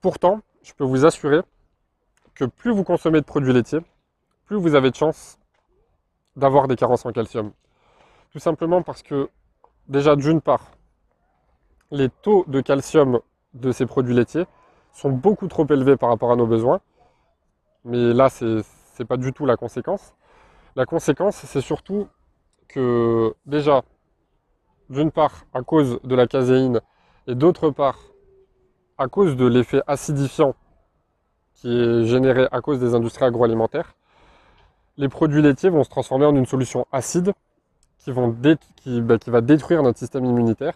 Pourtant, je peux vous assurer que plus vous consommez de produits laitiers, plus vous avez de chances d'avoir des carences en calcium. Tout simplement parce que, déjà d'une part, les taux de calcium de ces produits laitiers sont beaucoup trop élevés par rapport à nos besoins. Mais là, ce n'est pas du tout la conséquence. La conséquence, c'est surtout que déjà, d'une part à cause de la caséine et d'autre part à cause de l'effet acidifiant qui est généré à cause des industries agroalimentaires, les produits laitiers vont se transformer en une solution acide qui, bah, va détruire notre système immunitaire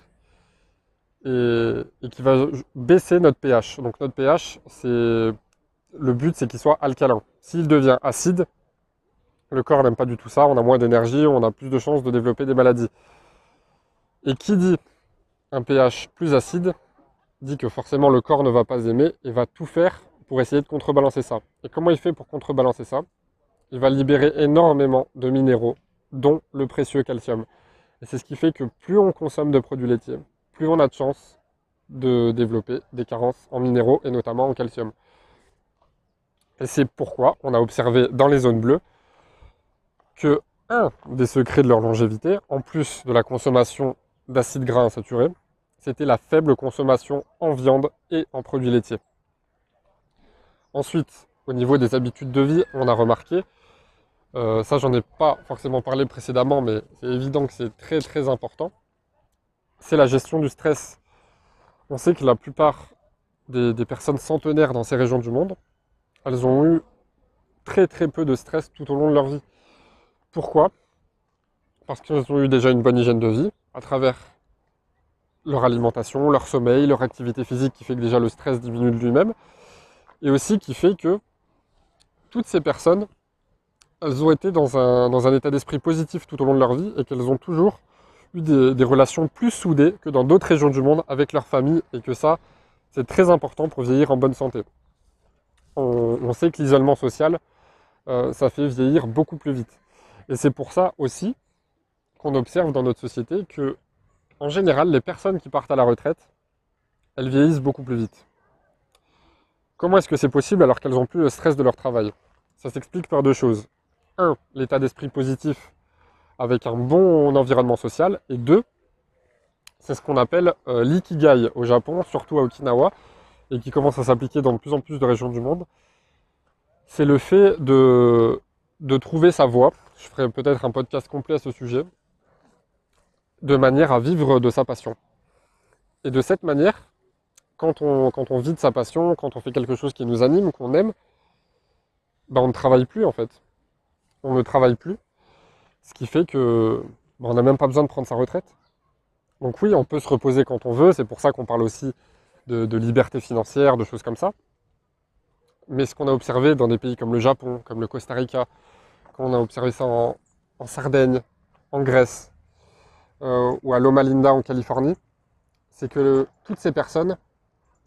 et, qui va baisser notre pH. Donc notre pH, le but c'est qu'il soit alcalin. S'il devient acide, le corps n'aime pas du tout ça, on a moins d'énergie, on a plus de chances de développer des maladies. Et qui dit un pH plus acide, dit que forcément le corps ne va pas aimer et va tout faire pour essayer de contrebalancer ça. Et comment il fait pour contrebalancer ça? Il va libérer énormément de minéraux, dont le précieux calcium. Et c'est ce qui fait que plus on consomme de produits laitiers, plus on a de chances de développer des carences en minéraux et notamment en calcium. Et c'est pourquoi on a observé dans les zones bleues que un des secrets de leur longévité, en plus de la consommation d'acides gras insaturés, c'était la faible consommation en viande et en produits laitiers. Ensuite, au niveau des habitudes de vie, on a remarqué, euh, ça j'en ai pas forcément parlé précédemment, mais c'est évident que c'est très très important, c'est la gestion du stress. On sait que la plupart des, des personnes centenaires dans ces régions du monde, elles ont eu très très peu de stress tout au long de leur vie. Pourquoi? Parce qu'elles ont eu déjà une bonne hygiène de vie à travers leur alimentation, leur sommeil, leur activité physique qui fait que déjà le stress diminue de lui-même et aussi qui fait que toutes ces personnes, elles ont été dans un, état d'esprit positif tout au long de leur vie et qu'elles ont toujours eu des, relations plus soudées que dans d'autres régions du monde avec leur famille et que ça, c'est très important pour vieillir en bonne santé. On, sait que l'isolement social, euh, ça fait vieillir beaucoup plus vite. Et c'est pour ça aussi qu'on observe dans notre société que, en général, les personnes qui partent à la retraite, elles vieillissent beaucoup plus vite. Comment est-ce que c'est possible alors qu'elles ont plus le stress de leur travail? Ça s'explique par deux choses. Un, l'état d'esprit positif avec un bon environnement social. Et deux, c'est ce qu'on appelle euh, l'ikigai au Japon, surtout à Okinawa, et qui commence à s'appliquer dans de plus en plus de régions du monde. C'est le fait de, trouver sa voie, je ferai peut-être un podcast complet à ce sujet, de manière à vivre de sa passion. Et de cette manière, quand on, quand on vit de sa passion, quand on fait quelque chose qui nous anime, qu'on aime, ben on ne travaille plus en fait. On ne travaille plus. Ce qui fait que ben on n'a même pas besoin de prendre sa retraite. Donc oui, on peut se reposer quand on veut, c'est pour ça qu'on parle aussi de, liberté financière, de choses comme ça. Mais ce qu'on a observé dans des pays comme le Japon, comme le Costa Rica, on a observé ça en, Sardaigne, en Grèce euh, ou à Loma Linda en Californie, c'est que toutes ces personnes,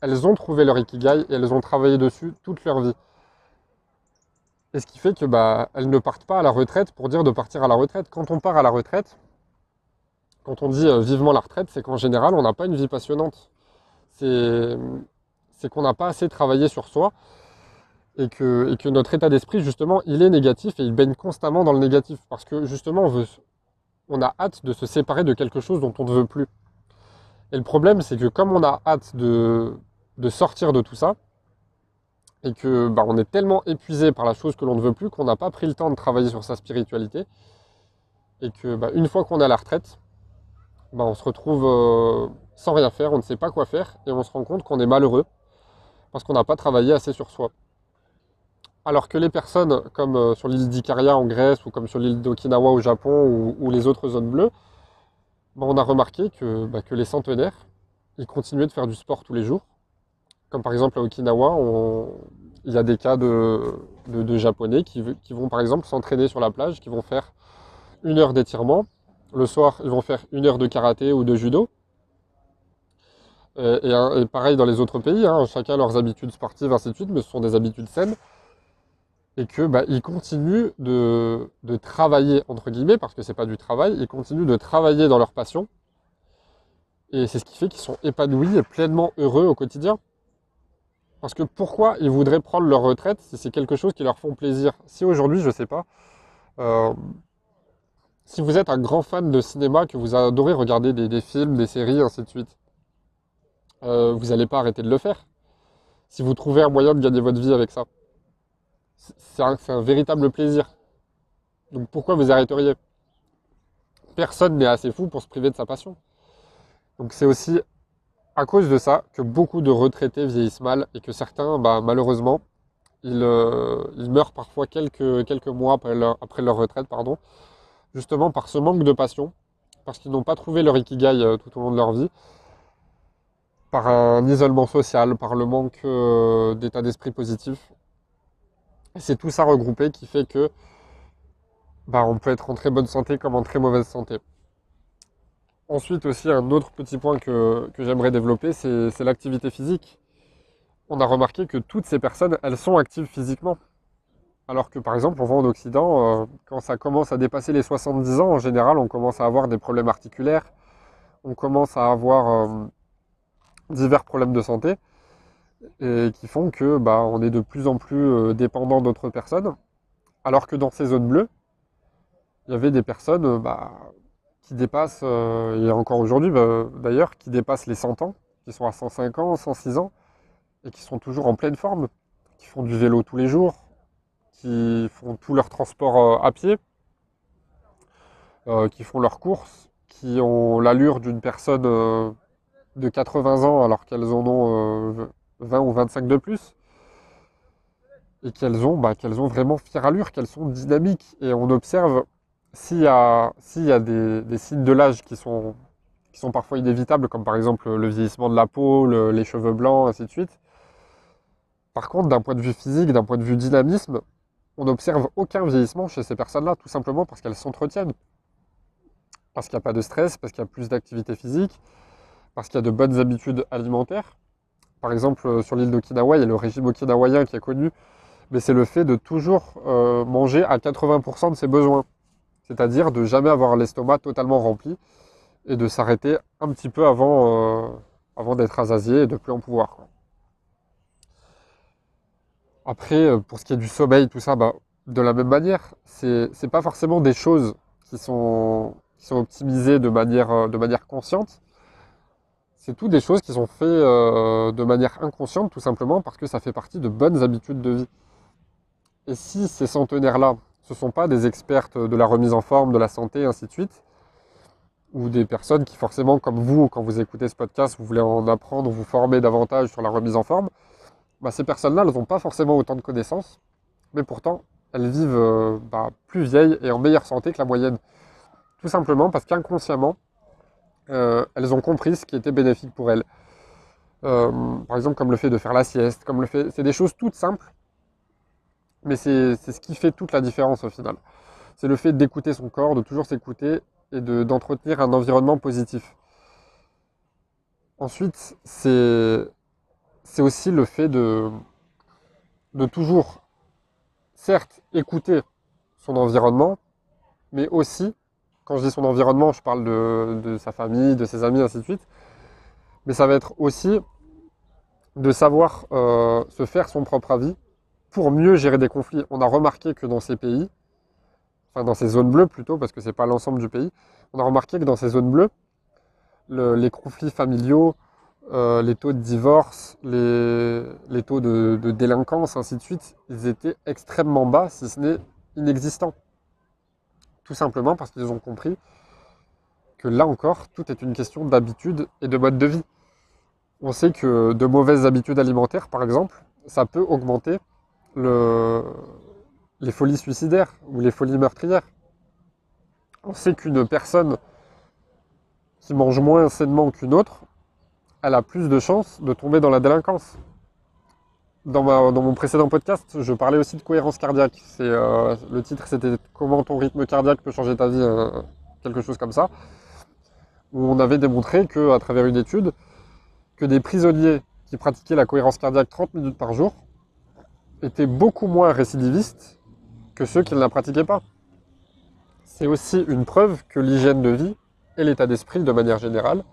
elles ont trouvé leur ikigai et elles ont travaillé dessus toute leur vie. Et ce qui fait que bah, elles ne partent pas à la retraite pour dire de partir à la retraite. Quand on part à la retraite, quand on dit euh, vivement la retraite, c'est qu'en général, on n'a pas une vie passionnante. C'est qu'on n'a pas assez travaillé sur soi et que, et que notre état d'esprit, justement, il est négatif et il baigne constamment dans le négatif. Parce que, justement, on, veut, on a hâte de se séparer de quelque chose dont on ne veut plus. Et le problème, c'est que comme on a hâte de, de sortir de tout ça, et que bah, on est tellement épuisé par la chose que l'on ne veut plus qu'on n'a pas pris le temps de travailler sur sa spiritualité, et que bah, une fois qu'on est à la retraite, bah, on se retrouve euh, sans rien faire, on ne sait pas quoi faire, et on se rend compte qu'on est malheureux parce qu'on n'a pas travaillé assez sur soi. Alors que les personnes comme euh, sur l'île d'Ikaria en Grèce ou comme sur l'île d'Okinawa au Japon ou, les autres zones bleues, on a remarqué que, que, les centenaires, ils continuaient de faire du sport tous les jours. Comme par exemple à Okinawa, il y a des cas de, Japonais qui, vont par exemple s'entraîner sur la plage, qui vont faire une heure d'étirement. Le soir, ils vont faire une heure de karaté ou de judo. Euh, et, pareil dans les autres pays, hein, chacun leurs habitudes sportives, ainsi de suite, mais ce sont des habitudes saines. Et que bah, ils continuent de, travailler, entre guillemets, parce que c'est pas du travail, ils continuent de travailler dans leur passion. Et c'est ce qui fait qu'ils sont épanouis et pleinement heureux au quotidien. Parce que pourquoi ils voudraient prendre leur retraite si c'est quelque chose qui leur font plaisir? Si aujourd'hui, je sais pas, euh, si vous êtes un grand fan de cinéma, que vous adorez regarder des films, des séries, ainsi de suite, euh, vous n'allez pas arrêter de le faire. Si vous trouvez un moyen de gagner votre vie avec ça, c'est un, véritable plaisir. Donc pourquoi vous arrêteriez? Personne n'est assez fou pour se priver de sa passion. Donc c'est aussi à cause de ça que beaucoup de retraités vieillissent mal et que certains, bah, malheureusement, euh, ils, meurent parfois quelques, mois après leur, après leur, retraite, pardon, justement par ce manque de passion, parce qu'ils n'ont pas trouvé leur ikigai euh, tout au long de leur vie, par un isolement social, par le manque euh, d'état d'esprit positif. C'est tout ça regroupé qui fait que bah, on peut être en très bonne santé comme en très mauvaise santé. Ensuite aussi, un autre petit point que, j'aimerais développer, c'est l'activité physique. On a remarqué que toutes ces personnes, elles sont actives physiquement. Alors que par exemple, on voit en Occident, euh, quand ça commence à dépasser les 70 ans, en général, on commence à avoir des problèmes articulaires, on commence à avoir euh, divers problèmes de santé et qui font que bah, on est de plus en plus euh, dépendant d'autres personnes. Alors que dans ces zones bleues, il y avait des personnes bah, qui dépassent, euh, et encore aujourd'hui bah, d'ailleurs, qui dépassent les 100 ans, qui sont à 105 ans, 106 ans, et qui sont toujours en pleine forme, qui font du vélo tous les jours, qui font tout leur transport à pied, qui font leurs courses, qui ont l'allure d'une personne de 80 ans alors qu'elles en ont 20 euh, ou 25 de plus. Et qu'elles ont, bah, qu'elles ont vraiment fière allure, qu'elles sont dynamiques. Et on observe s'il y a, des, signes de l'âge qui sont, parfois inévitables, comme par exemple le vieillissement de la peau, les cheveux blancs, ainsi de suite. Par contre, d'un point de vue physique, d'un point de vue dynamisme, on n'observe aucun vieillissement chez ces personnes-là, tout simplement parce qu'elles s'entretiennent. Parce qu'il n'y a pas de stress, parce qu'il y a plus d'activité physique, parce qu'il y a de bonnes habitudes alimentaires. Par exemple, euh, sur l'île d'Okinawa, il y a le régime okinawayen qui est connu, mais c'est le fait de toujours euh, manger à 80% de ses besoins. C'est-à-dire de jamais avoir l'estomac totalement rempli et de s'arrêter un petit peu avant, euh, avant d'être asasié et de plus en pouvoir. Après, pour ce qui est du sommeil, tout ça, bah, de la même manière, c'est n'est pas forcément des choses qui sont, qui sont optimisées de manière, de manière consciente, c'est tout des choses qui sont faites euh, de manière inconsciente, tout simplement parce que ça fait partie de bonnes habitudes de vie. Et si ces centenaires-là, ce ne sont pas des expertes de la remise en forme, de la santé, ainsi de suite, ou des personnes qui forcément, comme vous, quand vous écoutez ce podcast, vous voulez en apprendre, vous former davantage sur la remise en forme, bah, ces personnes-là, elles n'ont pas forcément autant de connaissances, mais pourtant, elles vivent euh, bah, plus vieilles et en meilleure santé que la moyenne. Tout simplement parce qu'inconsciemment, euh, elles ont compris ce qui était bénéfique pour elles. Euh, par exemple, comme le fait de faire la sieste, comme le fait, c'est des choses toutes simples, mais c'est ce qui fait toute la différence au final. C'est le fait d'écouter son corps, de toujours s'écouter et d'entretenir un environnement positif. Ensuite, c'est aussi le fait de, de toujours, certes, écouter son environnement, mais aussi quand je dis son environnement, je parle de, sa famille, de ses amis, ainsi de suite. Mais ça va être aussi de savoir euh, se faire son propre avis pour mieux gérer des conflits. On a remarqué que dans ces pays, enfin dans ces zones bleues plutôt, parce que ce n'est pas l'ensemble du pays, on a remarqué que dans ces zones bleues, les conflits familiaux, euh, les taux de divorce, les, taux de, de, délinquance, ainsi de suite, ils étaient extrêmement bas, si ce n'est inexistants. Tout simplement parce qu'ils ont compris que là encore, tout est une question d'habitude et de mode de vie. On sait que de mauvaises habitudes alimentaires, par exemple, ça peut augmenter le, les folies suicidaires ou les folies meurtrières. On sait qu'une personne qui mange moins sainement qu'une autre, elle a plus de chances de tomber dans la délinquance. Dans, mon précédent podcast, je parlais aussi de cohérence cardiaque. Euh, le titre, c'était Comment ton rythme cardiaque peut changer ta vie, hein, quelque chose comme ça. Où on avait démontré qu'à travers une étude, que des prisonniers qui pratiquaient la cohérence cardiaque 30 minutes par jour étaient beaucoup moins récidivistes que ceux qui ne la pratiquaient pas. C'est aussi une preuve que l'hygiène de vie et l'état d'esprit de manière générale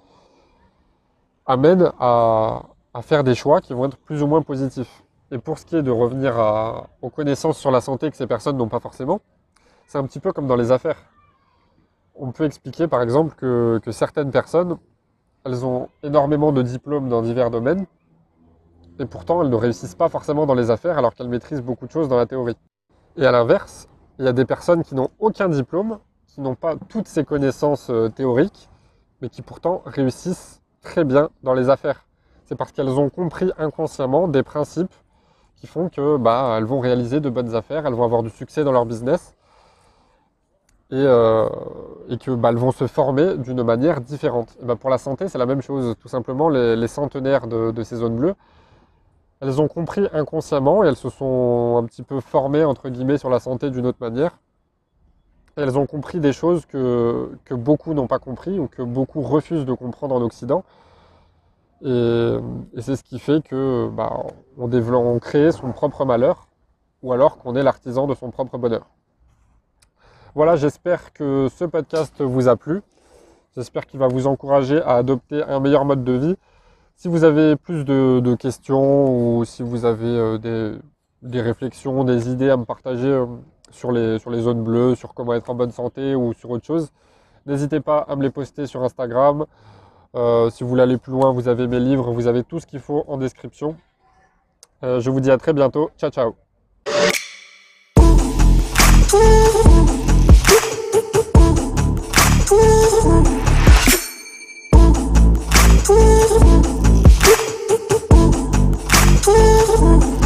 amènent à, faire des choix qui vont être plus ou moins positifs. Et pour ce qui est de revenir aux connaissances sur la santé que ces personnes n'ont pas forcément, c'est un petit peu comme dans les affaires. On peut expliquer par exemple que, que certaines personnes, elles ont énormément de diplômes dans divers domaines, et pourtant elles ne réussissent pas forcément dans les affaires alors qu'elles maîtrisent beaucoup de choses dans la théorie. Et à l'inverse, il y a des personnes qui n'ont aucun diplôme, qui n'ont pas toutes ces connaissances euh, théoriques, mais qui pourtant réussissent très bien dans les affaires. C'est parce qu'elles ont compris inconsciemment des principes qui font que bah, elles vont réaliser de bonnes affaires, elles vont avoir du succès dans leur business et, euh, et que bah, elles vont se former d'une manière différente. Bah, pour la santé, c'est la même chose. Tout simplement, les, centenaires de, de, ces zones bleues, elles ont compris inconsciemment et elles se sont un petit peu formées, entre guillemets, sur la santé d'une autre manière. elles ont compris des choses que, beaucoup n'ont pas compris ou que beaucoup refusent de comprendre en Occident. Et, c'est ce qui fait que bah, on, développe, on crée son propre malheur ou alors qu'on est l'artisan de son propre bonheur. Voilà, j'espère que ce podcast vous a plu. J'espère qu'il va vous encourager à adopter un meilleur mode de vie si vous avez plus de, questions ou si vous avez euh, des, réflexions, des idées à me partager euh, sur les, sur les zones bleues, sur comment être en bonne santé ou sur autre chose, n'hésitez pas à me les poster sur Instagram. Euh, si vous voulez aller plus loin, vous avez mes livres, vous avez tout ce qu'il faut en description. Je vous dis à très bientôt. Ciao, ciao. Oh.